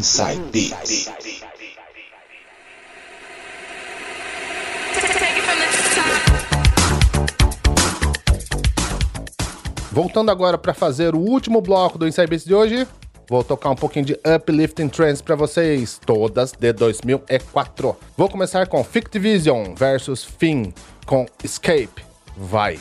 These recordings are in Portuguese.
Inside Beats. Voltando agora para fazer o último bloco do Inside Beats de hoje, vou tocar um pouquinho de Uplifting Trends para vocês, todas de 2004. Vou começar com Fictivision versus Finn com Escape. Vai!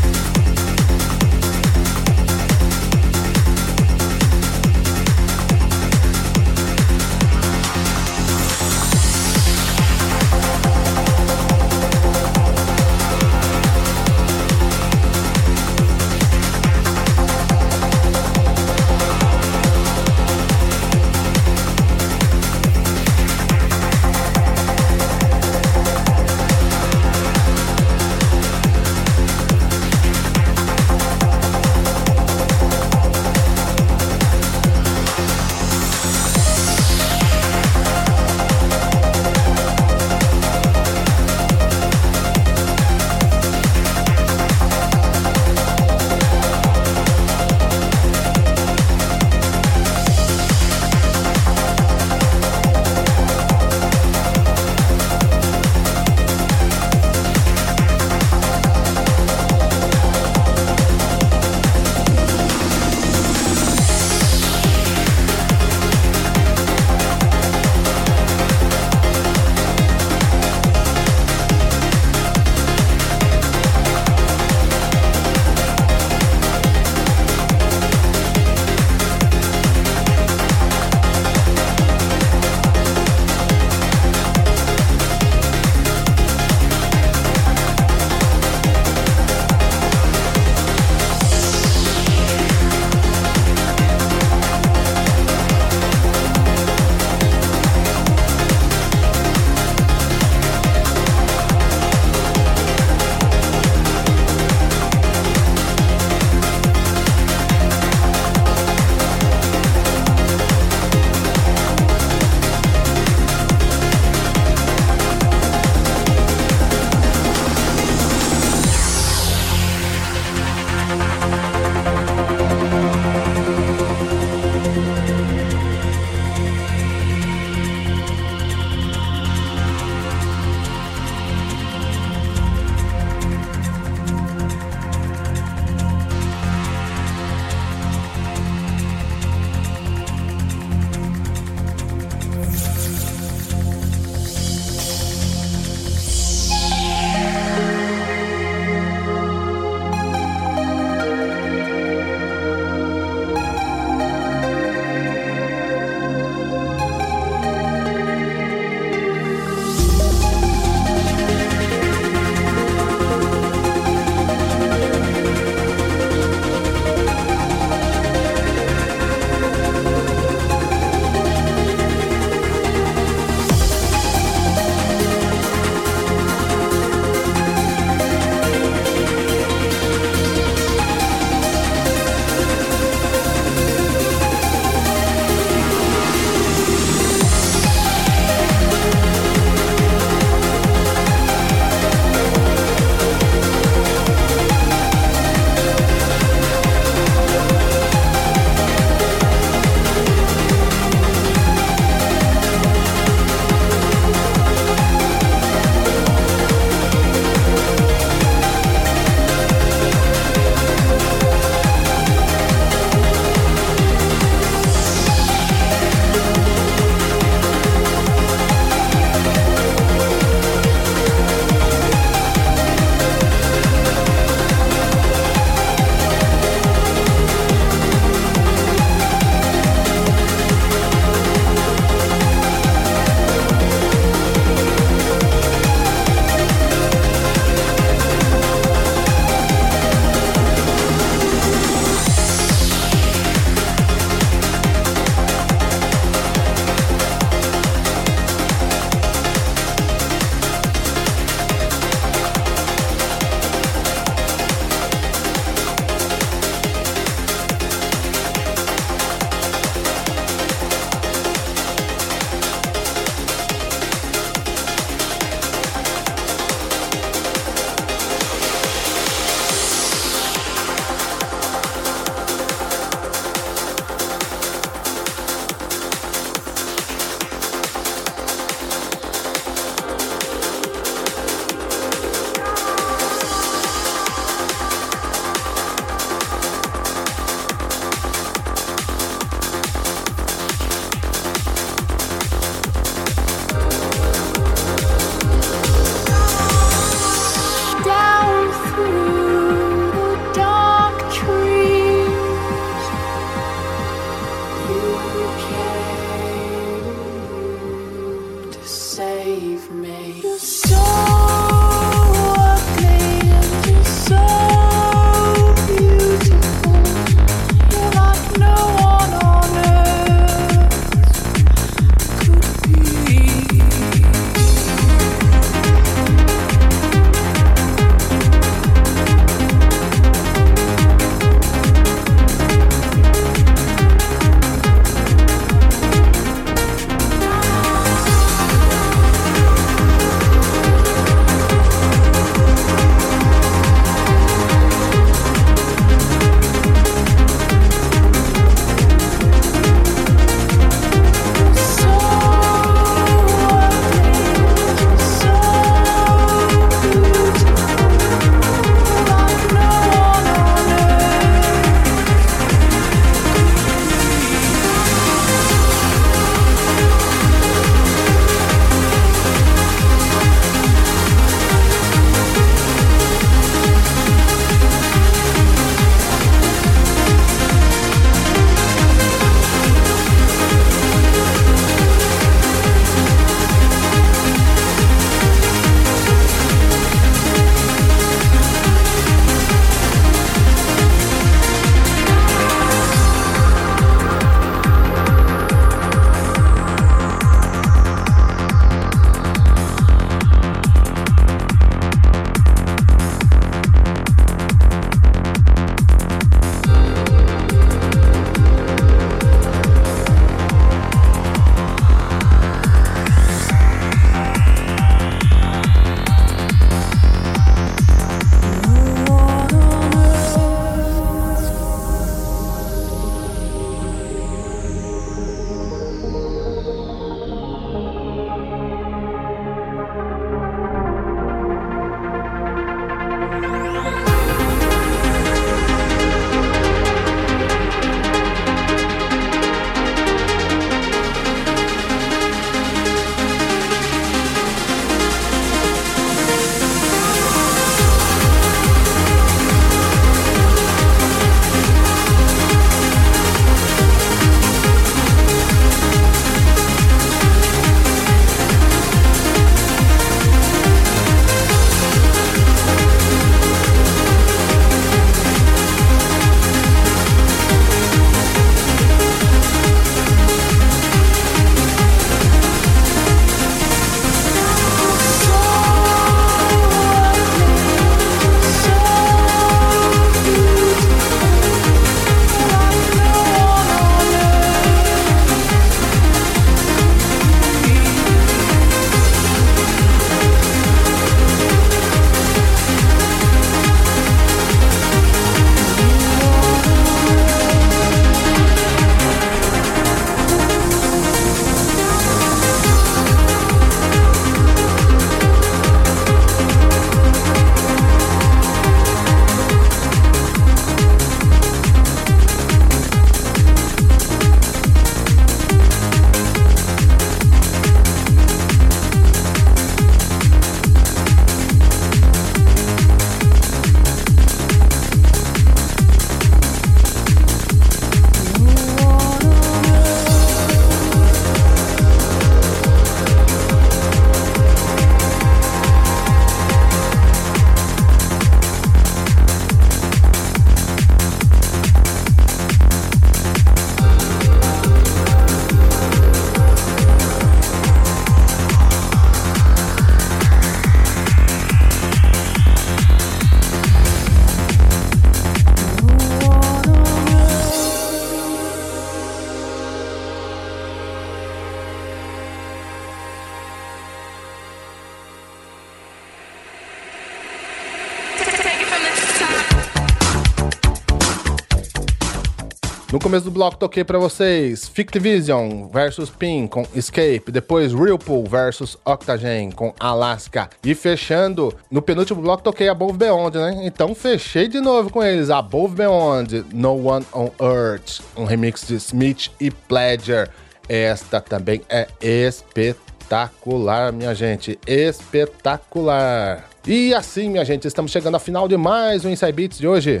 Começo do bloco toquei para vocês Fictivision versus Pin com Escape, depois Realpool versus Octagen com Alaska e fechando no penúltimo bloco toquei Above Beyond, né? Então fechei de novo com eles Above Beyond, No One on Earth, um remix de Smith e Pledger. Esta também é espetacular, minha gente, espetacular. E assim, minha gente, estamos chegando ao final de mais um Inside Beats de hoje.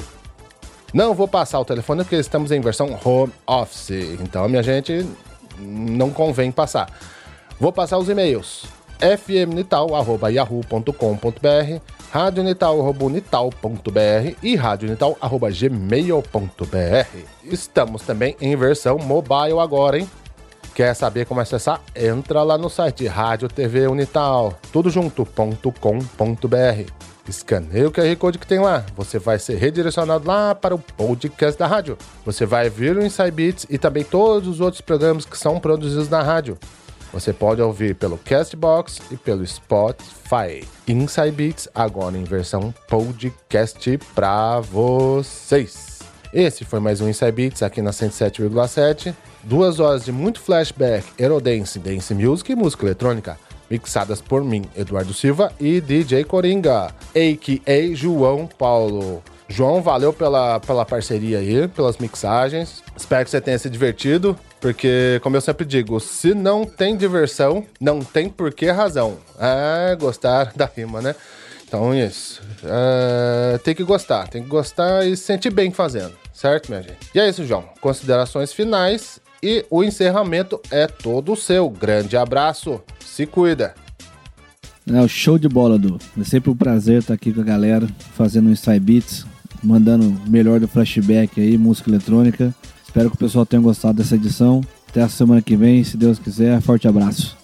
Não vou passar o telefone porque estamos em versão home office. Então, minha gente, não convém passar. Vou passar os e-mails. fmnital.yahoo.com.br, radionital.unital.br e radionital.gmail.br. Estamos também em versão mobile agora, hein? Quer saber como acessar? Entra lá no site Rádio TV Unital, tudo. Escaneie o QR Code que tem lá. Você vai ser redirecionado lá para o podcast da rádio. Você vai ver o Inside Beats e também todos os outros programas que são produzidos na rádio. Você pode ouvir pelo Castbox e pelo Spotify. Inside Beats agora em versão podcast para vocês. Esse foi mais um Inside Beats aqui na 107,7. Duas horas de muito flashback, Aerodance, Dance Music e música eletrônica. Mixadas por mim, Eduardo Silva e DJ Coringa, a.k.a. João Paulo. João, valeu pela, pela parceria aí, pelas mixagens. Espero que você tenha se divertido, porque, como eu sempre digo, se não tem diversão, não tem por que razão. É gostar da rima, né? Então, isso. É, tem que gostar, tem que gostar e se sentir bem fazendo, certo, minha gente? E é isso, João. Considerações finais e o encerramento é todo seu. Grande abraço, se cuida. É, show de bola, Du. É sempre um prazer estar aqui com a galera, fazendo um Inside Beats mandando o melhor do flashback aí, música eletrônica. Espero que o pessoal tenha gostado dessa edição. Até a semana que vem, se Deus quiser. Forte abraço.